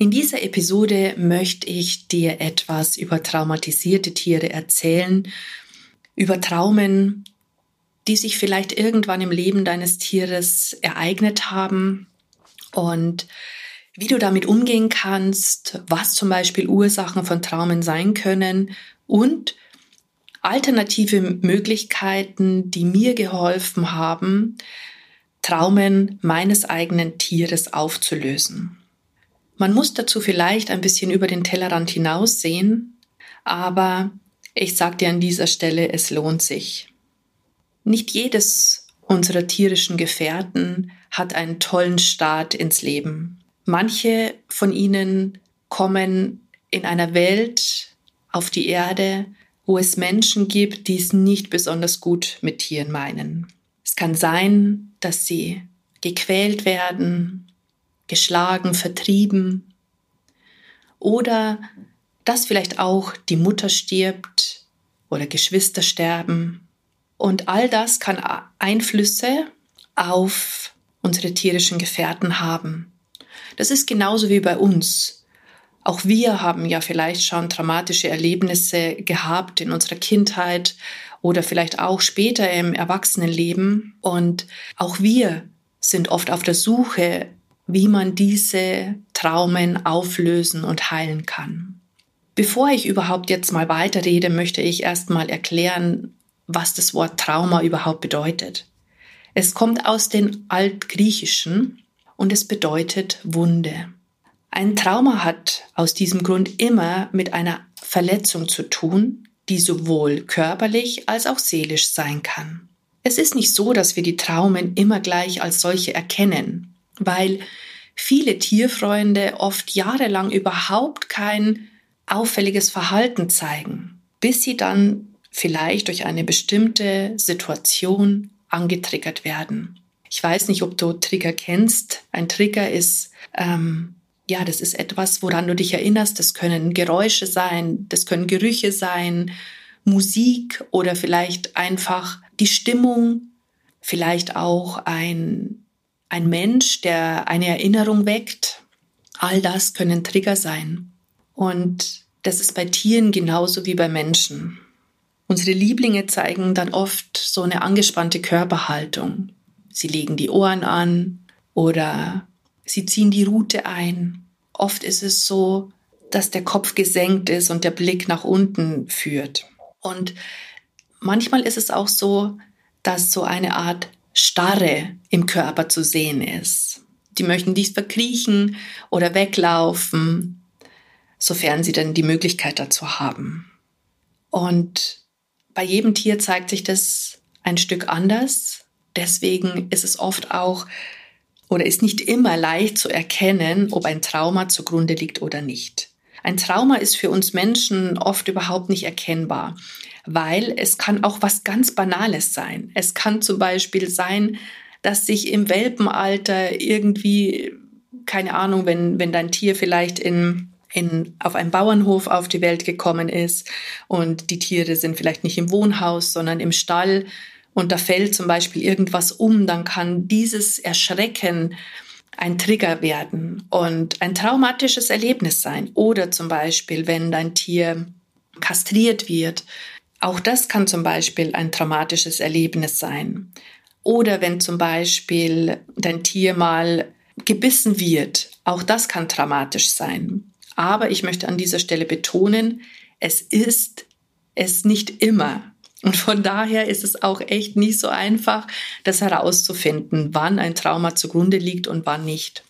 In dieser Episode möchte ich dir etwas über traumatisierte Tiere erzählen, über Traumen, die sich vielleicht irgendwann im Leben deines Tieres ereignet haben und wie du damit umgehen kannst, was zum Beispiel Ursachen von Traumen sein können und alternative Möglichkeiten, die mir geholfen haben, Traumen meines eigenen Tieres aufzulösen. Man muss dazu vielleicht ein bisschen über den Tellerrand hinaussehen, aber ich sage dir an dieser Stelle, es lohnt sich. Nicht jedes unserer tierischen Gefährten hat einen tollen Start ins Leben. Manche von ihnen kommen in einer Welt auf die Erde, wo es Menschen gibt, die es nicht besonders gut mit Tieren meinen. Es kann sein, dass sie gequält werden, geschlagen, vertrieben. Oder dass vielleicht auch die Mutter stirbt oder Geschwister sterben. Und all das kann Einflüsse auf unsere tierischen Gefährten haben. Das ist genauso wie bei uns. Auch wir haben ja vielleicht schon traumatische Erlebnisse gehabt in unserer Kindheit oder vielleicht auch später im Erwachsenenleben. Und auch wir sind oft auf der Suche wie man diese Traumen auflösen und heilen kann. Bevor ich überhaupt jetzt mal weiterrede, möchte ich erstmal erklären, was das Wort Trauma überhaupt bedeutet. Es kommt aus dem Altgriechischen und es bedeutet Wunde. Ein Trauma hat aus diesem Grund immer mit einer Verletzung zu tun, die sowohl körperlich als auch seelisch sein kann. Es ist nicht so, dass wir die Traumen immer gleich als solche erkennen weil viele Tierfreunde oft jahrelang überhaupt kein auffälliges Verhalten zeigen, bis sie dann vielleicht durch eine bestimmte Situation angetriggert werden. Ich weiß nicht, ob du Trigger kennst. Ein Trigger ist, ähm, ja, das ist etwas, woran du dich erinnerst. Das können Geräusche sein, das können Gerüche sein, Musik oder vielleicht einfach die Stimmung, vielleicht auch ein ein Mensch, der eine Erinnerung weckt. All das können Trigger sein. Und das ist bei Tieren genauso wie bei Menschen. Unsere Lieblinge zeigen dann oft so eine angespannte Körperhaltung. Sie legen die Ohren an oder sie ziehen die Rute ein. Oft ist es so, dass der Kopf gesenkt ist und der Blick nach unten führt. Und manchmal ist es auch so, dass so eine Art Starre im Körper zu sehen ist. Die möchten nicht verkriechen oder weglaufen, sofern sie dann die Möglichkeit dazu haben. Und bei jedem Tier zeigt sich das ein Stück anders. Deswegen ist es oft auch oder ist nicht immer leicht zu erkennen, ob ein Trauma zugrunde liegt oder nicht. Ein Trauma ist für uns Menschen oft überhaupt nicht erkennbar weil es kann auch was ganz Banales sein. Es kann zum Beispiel sein, dass sich im Welpenalter irgendwie, keine Ahnung, wenn, wenn dein Tier vielleicht in, in, auf einem Bauernhof auf die Welt gekommen ist und die Tiere sind vielleicht nicht im Wohnhaus, sondern im Stall und da fällt zum Beispiel irgendwas um, dann kann dieses Erschrecken ein Trigger werden und ein traumatisches Erlebnis sein. Oder zum Beispiel, wenn dein Tier kastriert wird, auch das kann zum Beispiel ein traumatisches Erlebnis sein. Oder wenn zum Beispiel dein Tier mal gebissen wird, auch das kann traumatisch sein. Aber ich möchte an dieser Stelle betonen, es ist es nicht immer. Und von daher ist es auch echt nicht so einfach, das herauszufinden, wann ein Trauma zugrunde liegt und wann nicht.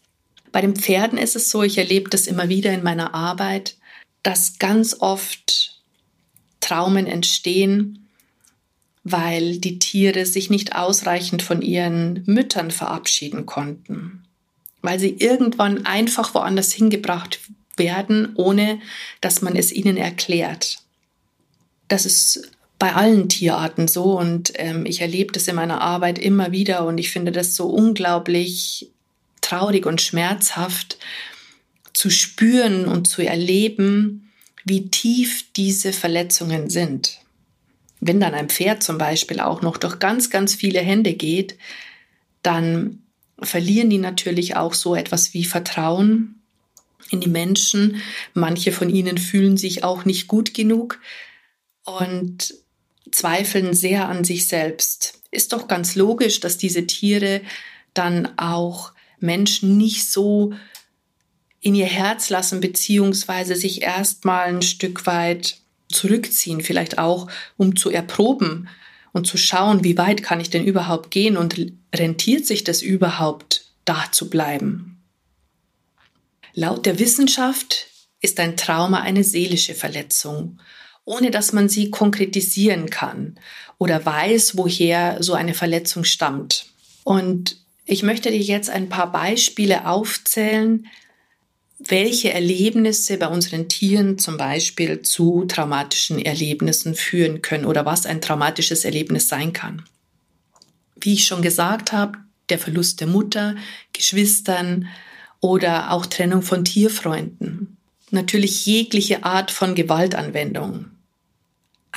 Bei den Pferden ist es so, ich erlebe das immer wieder in meiner Arbeit, dass ganz oft Traumen entstehen, weil die Tiere sich nicht ausreichend von ihren Müttern verabschieden konnten, weil sie irgendwann einfach woanders hingebracht werden, ohne dass man es ihnen erklärt. Das ist bei allen Tierarten so und ähm, ich erlebe das in meiner Arbeit immer wieder und ich finde das so unglaublich traurig und schmerzhaft zu spüren und zu erleben, wie tief diese Verletzungen sind. Wenn dann ein Pferd zum Beispiel auch noch durch ganz, ganz viele Hände geht, dann verlieren die natürlich auch so etwas wie Vertrauen in die Menschen. Manche von ihnen fühlen sich auch nicht gut genug und zweifeln sehr an sich selbst. Ist doch ganz logisch, dass diese Tiere dann auch Menschen nicht so in ihr Herz lassen, beziehungsweise sich erstmal ein Stück weit zurückziehen, vielleicht auch, um zu erproben und zu schauen, wie weit kann ich denn überhaupt gehen und rentiert sich das überhaupt, da zu bleiben. Laut der Wissenschaft ist ein Trauma eine seelische Verletzung, ohne dass man sie konkretisieren kann oder weiß, woher so eine Verletzung stammt. Und ich möchte dir jetzt ein paar Beispiele aufzählen, welche Erlebnisse bei unseren Tieren zum Beispiel zu traumatischen Erlebnissen führen können oder was ein traumatisches Erlebnis sein kann. Wie ich schon gesagt habe, der Verlust der Mutter, Geschwistern oder auch Trennung von Tierfreunden. Natürlich jegliche Art von Gewaltanwendung.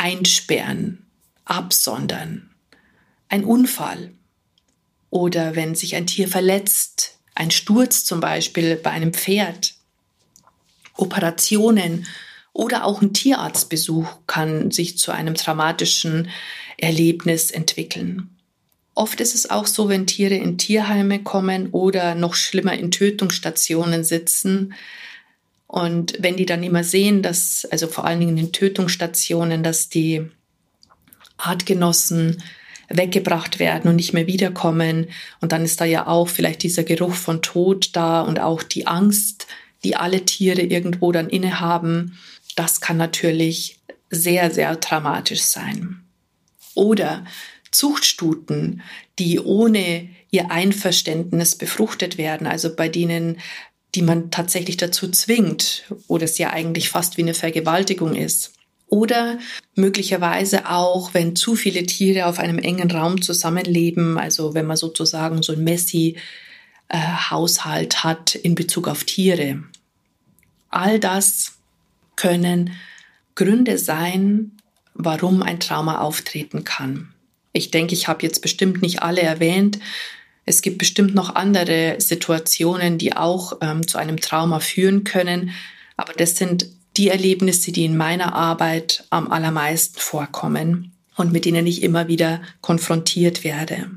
Einsperren, absondern, ein Unfall oder wenn sich ein Tier verletzt, ein Sturz zum Beispiel bei einem Pferd, Operationen oder auch ein Tierarztbesuch kann sich zu einem traumatischen Erlebnis entwickeln. Oft ist es auch so, wenn Tiere in Tierheime kommen oder noch schlimmer in Tötungsstationen sitzen. Und wenn die dann immer sehen, dass, also vor allen Dingen in Tötungsstationen, dass die Artgenossen weggebracht werden und nicht mehr wiederkommen. Und dann ist da ja auch vielleicht dieser Geruch von Tod da und auch die Angst, die alle Tiere irgendwo dann innehaben. Das kann natürlich sehr, sehr dramatisch sein. Oder Zuchtstuten, die ohne ihr Einverständnis befruchtet werden, also bei denen, die man tatsächlich dazu zwingt, wo das ja eigentlich fast wie eine Vergewaltigung ist. Oder möglicherweise auch, wenn zu viele Tiere auf einem engen Raum zusammenleben, also wenn man sozusagen so ein Messi-Haushalt äh, hat in Bezug auf Tiere. All das können Gründe sein, warum ein Trauma auftreten kann. Ich denke, ich habe jetzt bestimmt nicht alle erwähnt. Es gibt bestimmt noch andere Situationen, die auch ähm, zu einem Trauma führen können. Aber das sind die Erlebnisse, die in meiner Arbeit am allermeisten vorkommen und mit denen ich immer wieder konfrontiert werde.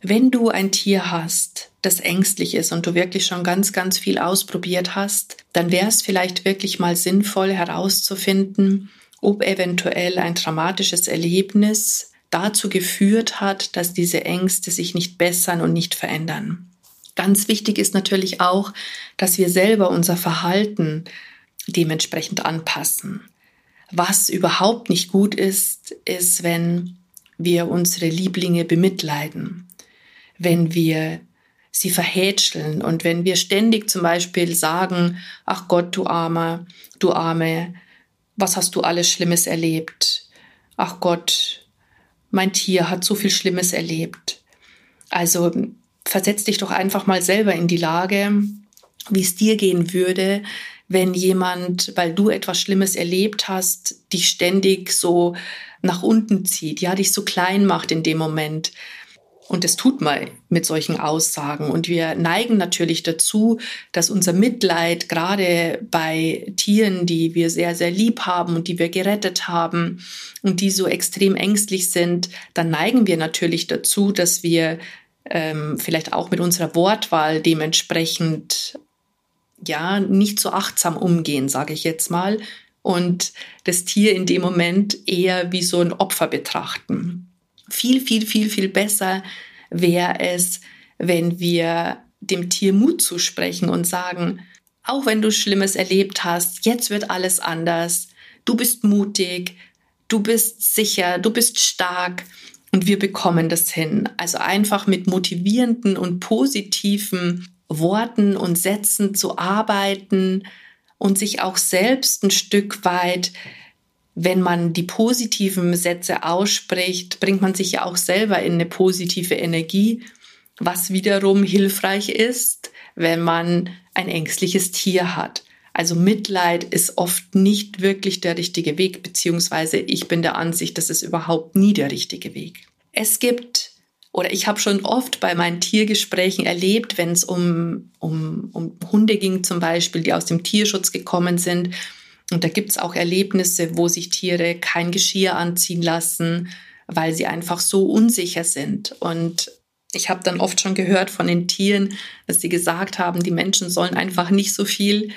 Wenn du ein Tier hast, das ängstlich ist und du wirklich schon ganz, ganz viel ausprobiert hast, dann wäre es vielleicht wirklich mal sinnvoll herauszufinden, ob eventuell ein dramatisches Erlebnis dazu geführt hat, dass diese Ängste sich nicht bessern und nicht verändern. Ganz wichtig ist natürlich auch, dass wir selber unser Verhalten dementsprechend anpassen. Was überhaupt nicht gut ist, ist, wenn wir unsere Lieblinge bemitleiden, wenn wir sie verhätscheln und wenn wir ständig zum Beispiel sagen, ach Gott, du Armer, du Arme, was hast du alles Schlimmes erlebt? Ach Gott, mein Tier hat so viel Schlimmes erlebt. Also versetz dich doch einfach mal selber in die Lage, wie es dir gehen würde, wenn jemand, weil du etwas Schlimmes erlebt hast, dich ständig so nach unten zieht, ja, dich so klein macht in dem Moment. Und das tut man mit solchen Aussagen. Und wir neigen natürlich dazu, dass unser Mitleid gerade bei Tieren, die wir sehr, sehr lieb haben und die wir gerettet haben und die so extrem ängstlich sind, dann neigen wir natürlich dazu, dass wir ähm, vielleicht auch mit unserer Wortwahl dementsprechend ja, nicht so achtsam umgehen, sage ich jetzt mal, und das Tier in dem Moment eher wie so ein Opfer betrachten. Viel, viel, viel, viel besser wäre es, wenn wir dem Tier Mut zusprechen und sagen, auch wenn du Schlimmes erlebt hast, jetzt wird alles anders, du bist mutig, du bist sicher, du bist stark und wir bekommen das hin. Also einfach mit motivierenden und positiven Worten und Sätzen zu arbeiten und sich auch selbst ein Stück weit, wenn man die positiven Sätze ausspricht, bringt man sich ja auch selber in eine positive Energie, was wiederum hilfreich ist, wenn man ein ängstliches Tier hat. Also Mitleid ist oft nicht wirklich der richtige Weg, beziehungsweise ich bin der Ansicht, das ist überhaupt nie der richtige Weg. Es gibt oder ich habe schon oft bei meinen Tiergesprächen erlebt, wenn es um, um, um Hunde ging zum Beispiel, die aus dem Tierschutz gekommen sind. Und da gibt es auch Erlebnisse, wo sich Tiere kein Geschirr anziehen lassen, weil sie einfach so unsicher sind. Und ich habe dann oft schon gehört von den Tieren, dass sie gesagt haben, die Menschen sollen einfach nicht so viel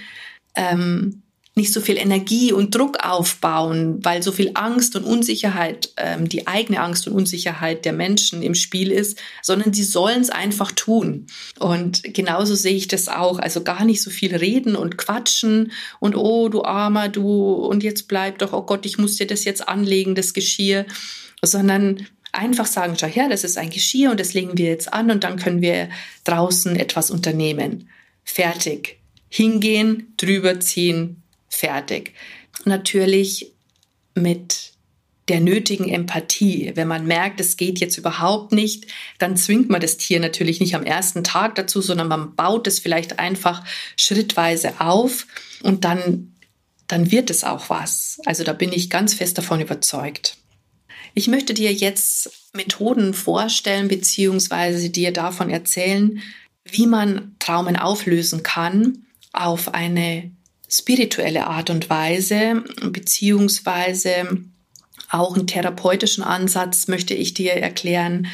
ähm, nicht so viel Energie und Druck aufbauen, weil so viel Angst und Unsicherheit, ähm, die eigene Angst und Unsicherheit der Menschen im Spiel ist, sondern sie sollen es einfach tun. Und genauso sehe ich das auch. Also gar nicht so viel reden und quatschen und oh, du Armer, du, und jetzt bleib doch, oh Gott, ich muss dir das jetzt anlegen, das Geschirr, sondern einfach sagen, schau her, das ist ein Geschirr und das legen wir jetzt an und dann können wir draußen etwas unternehmen. Fertig. Hingehen, drüber ziehen, fertig. Natürlich mit der nötigen Empathie. Wenn man merkt, es geht jetzt überhaupt nicht, dann zwingt man das Tier natürlich nicht am ersten Tag dazu, sondern man baut es vielleicht einfach schrittweise auf und dann, dann wird es auch was. Also da bin ich ganz fest davon überzeugt. Ich möchte dir jetzt Methoden vorstellen beziehungsweise dir davon erzählen, wie man Traumen auflösen kann auf eine spirituelle Art und Weise, beziehungsweise auch einen therapeutischen Ansatz möchte ich dir erklären,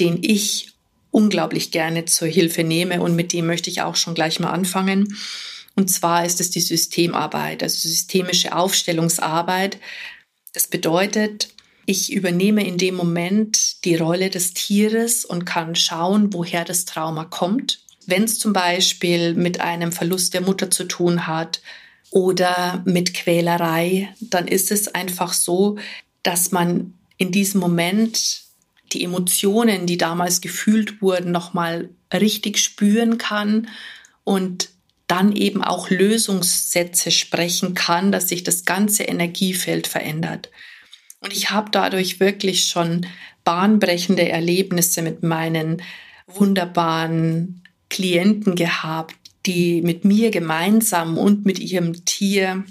den ich unglaublich gerne zur Hilfe nehme und mit dem möchte ich auch schon gleich mal anfangen. Und zwar ist es die Systemarbeit, also systemische Aufstellungsarbeit. Das bedeutet, ich übernehme in dem Moment die Rolle des Tieres und kann schauen, woher das Trauma kommt wenn es zum Beispiel mit einem Verlust der Mutter zu tun hat oder mit Quälerei, dann ist es einfach so, dass man in diesem Moment die Emotionen, die damals gefühlt wurden, nochmal richtig spüren kann und dann eben auch Lösungssätze sprechen kann, dass sich das ganze Energiefeld verändert. Und ich habe dadurch wirklich schon bahnbrechende Erlebnisse mit meinen wunderbaren Klienten gehabt, die mit mir gemeinsam und mit ihrem Tier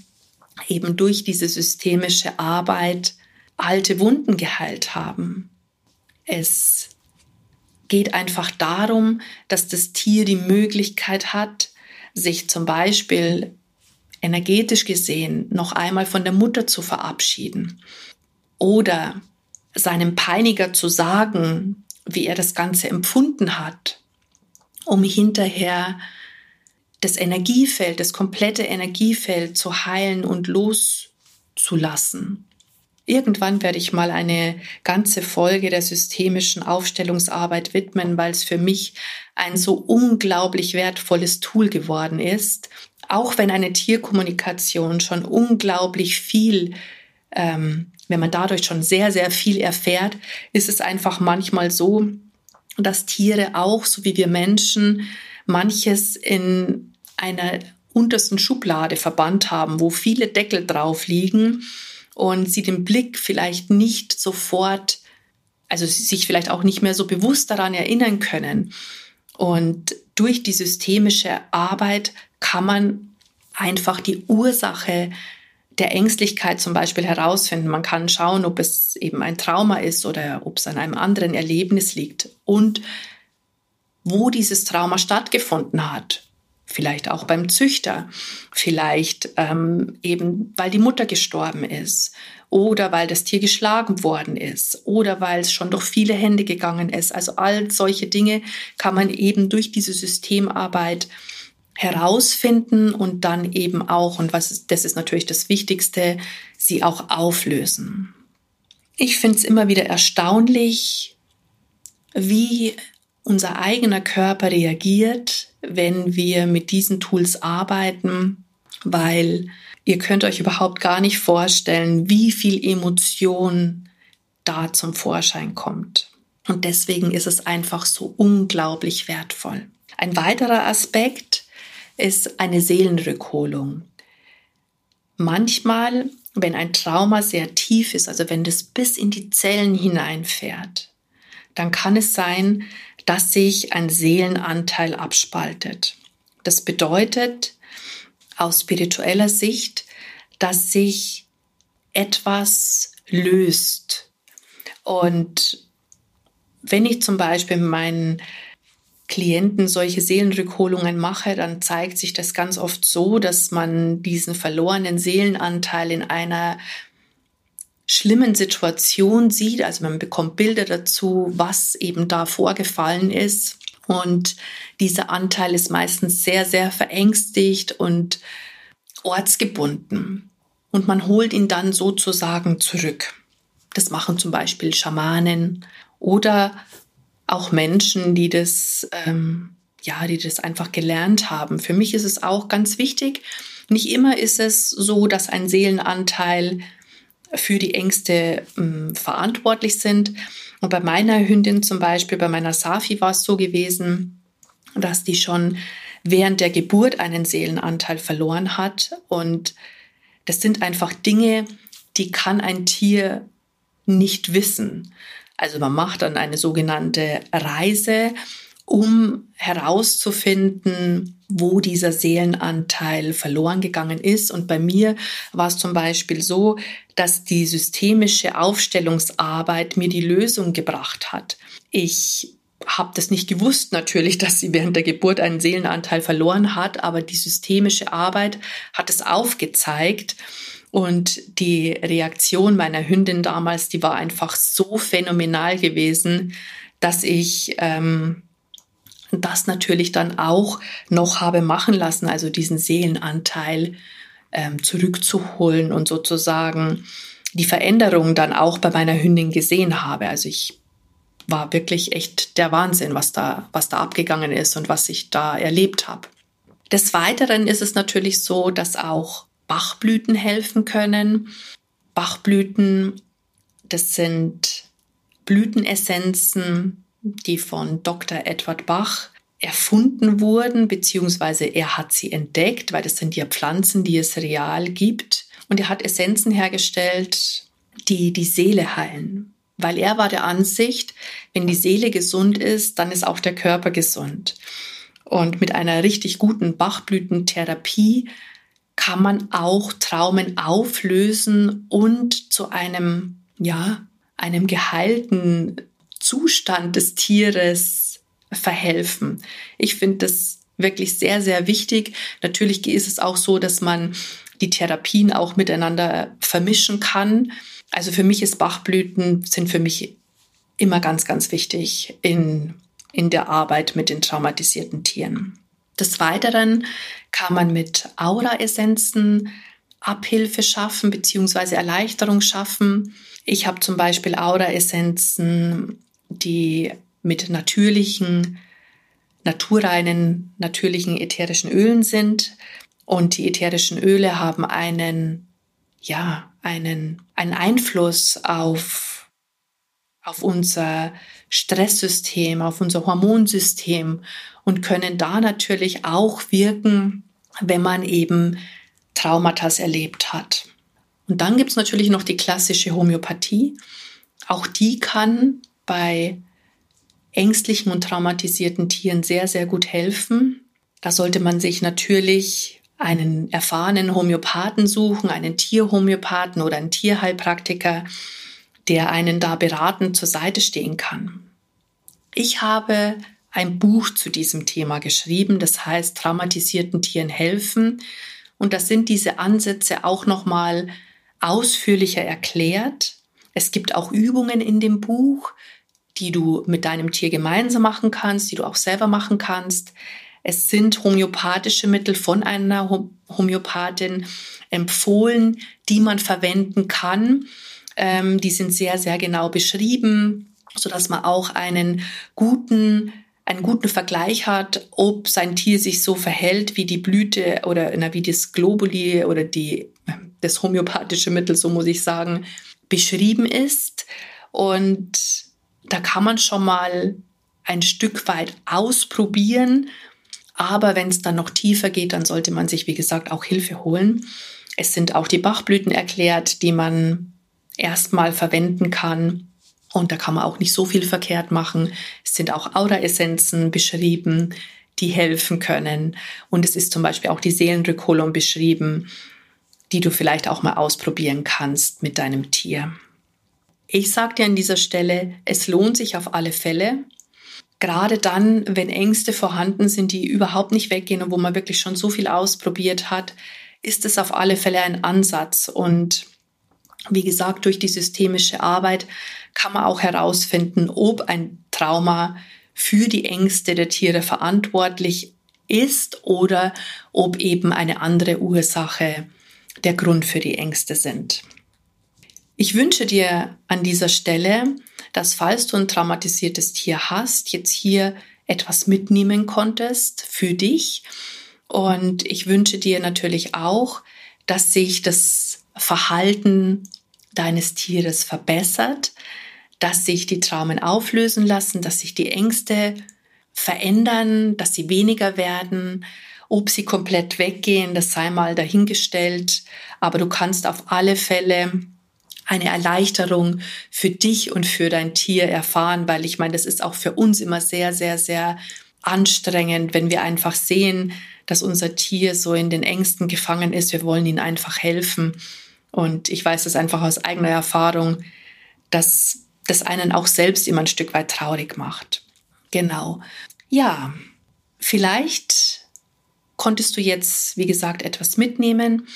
eben durch diese systemische Arbeit alte Wunden geheilt haben. Es geht einfach darum, dass das Tier die Möglichkeit hat, sich zum Beispiel energetisch gesehen noch einmal von der Mutter zu verabschieden oder seinem Peiniger zu sagen, wie er das Ganze empfunden hat um hinterher das Energiefeld, das komplette Energiefeld zu heilen und loszulassen. Irgendwann werde ich mal eine ganze Folge der systemischen Aufstellungsarbeit widmen, weil es für mich ein so unglaublich wertvolles Tool geworden ist. Auch wenn eine Tierkommunikation schon unglaublich viel, ähm, wenn man dadurch schon sehr, sehr viel erfährt, ist es einfach manchmal so, dass Tiere auch, so wie wir Menschen, manches in einer untersten Schublade verbannt haben, wo viele Deckel drauf liegen und sie den Blick vielleicht nicht sofort, also sich vielleicht auch nicht mehr so bewusst daran erinnern können. Und durch die systemische Arbeit kann man einfach die Ursache der Ängstlichkeit zum Beispiel herausfinden. Man kann schauen, ob es eben ein Trauma ist oder ob es an einem anderen Erlebnis liegt und wo dieses Trauma stattgefunden hat. Vielleicht auch beim Züchter, vielleicht ähm, eben, weil die Mutter gestorben ist oder weil das Tier geschlagen worden ist oder weil es schon durch viele Hände gegangen ist. Also all solche Dinge kann man eben durch diese Systemarbeit herausfinden und dann eben auch, und was das ist natürlich das Wichtigste, sie auch auflösen. Ich finde es immer wieder erstaunlich, wie unser eigener Körper reagiert, wenn wir mit diesen Tools arbeiten, weil ihr könnt euch überhaupt gar nicht vorstellen, wie viel Emotion da zum Vorschein kommt. Und deswegen ist es einfach so unglaublich wertvoll. Ein weiterer Aspekt ist eine Seelenrückholung. manchmal, wenn ein Trauma sehr tief ist, also wenn das bis in die Zellen hineinfährt, dann kann es sein, dass sich ein Seelenanteil abspaltet. Das bedeutet aus spiritueller Sicht, dass sich etwas löst. Und wenn ich zum Beispiel meinen Klienten solche Seelenrückholungen mache, dann zeigt sich das ganz oft so, dass man diesen verlorenen Seelenanteil in einer schlimmen Situation sieht. Also man bekommt Bilder dazu, was eben da vorgefallen ist. Und dieser Anteil ist meistens sehr, sehr verängstigt und ortsgebunden. Und man holt ihn dann sozusagen zurück. Das machen zum Beispiel Schamanen oder auch Menschen, die das, ähm, ja, die das einfach gelernt haben. Für mich ist es auch ganz wichtig. Nicht immer ist es so, dass ein Seelenanteil für die Ängste ähm, verantwortlich sind. Und bei meiner Hündin zum Beispiel, bei meiner Safi war es so gewesen, dass die schon während der Geburt einen Seelenanteil verloren hat. Und das sind einfach Dinge, die kann ein Tier nicht wissen. Also man macht dann eine sogenannte Reise, um herauszufinden, wo dieser Seelenanteil verloren gegangen ist. Und bei mir war es zum Beispiel so, dass die systemische Aufstellungsarbeit mir die Lösung gebracht hat. Ich habe das nicht gewusst natürlich, dass sie während der Geburt einen Seelenanteil verloren hat, aber die systemische Arbeit hat es aufgezeigt. Und die Reaktion meiner Hündin damals, die war einfach so phänomenal gewesen, dass ich ähm, das natürlich dann auch noch habe machen lassen, also diesen Seelenanteil ähm, zurückzuholen und sozusagen die Veränderung dann auch bei meiner Hündin gesehen habe. Also ich war wirklich echt der Wahnsinn, was da, was da abgegangen ist und was ich da erlebt habe. Des Weiteren ist es natürlich so, dass auch Bachblüten helfen können. Bachblüten, das sind Blütenessenzen, die von Dr. Edward Bach erfunden wurden, beziehungsweise er hat sie entdeckt, weil das sind ja Pflanzen, die es real gibt. Und er hat Essenzen hergestellt, die die Seele heilen. Weil er war der Ansicht, wenn die Seele gesund ist, dann ist auch der Körper gesund. Und mit einer richtig guten Bachblütentherapie kann man auch Traumen auflösen und zu einem, ja, einem geheilten Zustand des Tieres verhelfen. Ich finde das wirklich sehr, sehr wichtig. Natürlich ist es auch so, dass man die Therapien auch miteinander vermischen kann. Also für mich ist Bachblüten sind für mich immer ganz, ganz wichtig in, in der Arbeit mit den traumatisierten Tieren. Des Weiteren kann man mit Aura-Essenzen Abhilfe schaffen bzw. Erleichterung schaffen. Ich habe zum Beispiel Aura-Essenzen, die mit natürlichen, naturreinen, natürlichen ätherischen Ölen sind. Und die ätherischen Öle haben einen, ja, einen, einen Einfluss auf, auf unser Stresssystem, auf unser Hormonsystem und können da natürlich auch wirken, wenn man eben Traumata erlebt hat. Und dann gibt es natürlich noch die klassische Homöopathie. Auch die kann bei ängstlichen und traumatisierten Tieren sehr, sehr gut helfen. Da sollte man sich natürlich einen erfahrenen Homöopathen suchen, einen Tierhomöopathen oder einen Tierheilpraktiker, der einen da beratend zur Seite stehen kann. Ich habe ein Buch zu diesem Thema geschrieben, das heißt Traumatisierten Tieren helfen. Und das sind diese Ansätze auch nochmal ausführlicher erklärt. Es gibt auch Übungen in dem Buch, die du mit deinem Tier gemeinsam machen kannst, die du auch selber machen kannst. Es sind homöopathische Mittel von einer Homöopathin empfohlen, die man verwenden kann. Ähm, die sind sehr, sehr genau beschrieben, sodass man auch einen guten einen guten Vergleich hat, ob sein Tier sich so verhält wie die Blüte oder na, wie das Globuli oder die, das homöopathische Mittel, so muss ich sagen, beschrieben ist. Und da kann man schon mal ein Stück weit ausprobieren. Aber wenn es dann noch tiefer geht, dann sollte man sich, wie gesagt, auch Hilfe holen. Es sind auch die Bachblüten erklärt, die man erstmal verwenden kann. Und da kann man auch nicht so viel verkehrt machen. Es sind auch Aura-Essenzen beschrieben, die helfen können. Und es ist zum Beispiel auch die Seelenrückholung beschrieben, die du vielleicht auch mal ausprobieren kannst mit deinem Tier. Ich sage dir an dieser Stelle, es lohnt sich auf alle Fälle. Gerade dann, wenn Ängste vorhanden sind, die überhaupt nicht weggehen und wo man wirklich schon so viel ausprobiert hat, ist es auf alle Fälle ein Ansatz. Und wie gesagt, durch die systemische Arbeit kann man auch herausfinden, ob ein Trauma für die Ängste der Tiere verantwortlich ist oder ob eben eine andere Ursache der Grund für die Ängste sind. Ich wünsche dir an dieser Stelle, dass falls du ein traumatisiertes Tier hast, jetzt hier etwas mitnehmen konntest für dich. Und ich wünsche dir natürlich auch, dass sich das Verhalten deines Tieres verbessert, dass sich die Traumen auflösen lassen, dass sich die Ängste verändern, dass sie weniger werden. Ob sie komplett weggehen, das sei mal dahingestellt. Aber du kannst auf alle Fälle eine Erleichterung für dich und für dein Tier erfahren, weil ich meine, das ist auch für uns immer sehr, sehr, sehr anstrengend, wenn wir einfach sehen, dass unser Tier so in den Ängsten gefangen ist. Wir wollen ihnen einfach helfen. Und ich weiß es einfach aus eigener Erfahrung, dass das einen auch selbst immer ein Stück weit traurig macht. Genau. Ja, vielleicht konntest du jetzt, wie gesagt, etwas mitnehmen.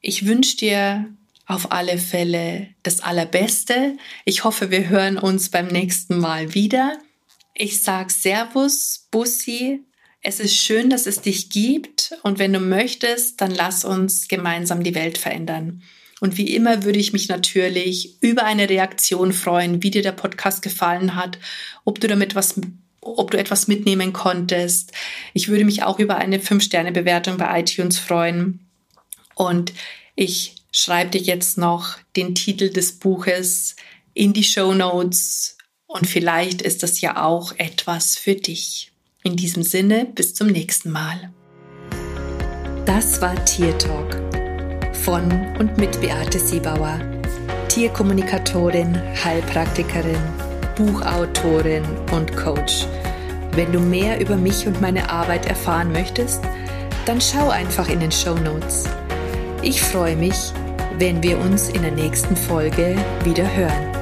Ich wünsche dir auf alle Fälle das Allerbeste. Ich hoffe, wir hören uns beim nächsten Mal wieder. Ich sage Servus, Bussi. Es ist schön, dass es dich gibt und wenn du möchtest, dann lass uns gemeinsam die Welt verändern. Und wie immer würde ich mich natürlich über eine Reaktion freuen, wie dir der Podcast gefallen hat, ob du damit was ob du etwas mitnehmen konntest. Ich würde mich auch über eine 5-Sterne-Bewertung bei iTunes freuen. Und ich schreibe dir jetzt noch den Titel des Buches in die Show Notes und vielleicht ist das ja auch etwas für dich. In diesem Sinne, bis zum nächsten Mal. Das war Tier Talk von und mit Beate Siebauer, Tierkommunikatorin, Heilpraktikerin, Buchautorin und Coach. Wenn du mehr über mich und meine Arbeit erfahren möchtest, dann schau einfach in den Show Notes. Ich freue mich, wenn wir uns in der nächsten Folge wieder hören.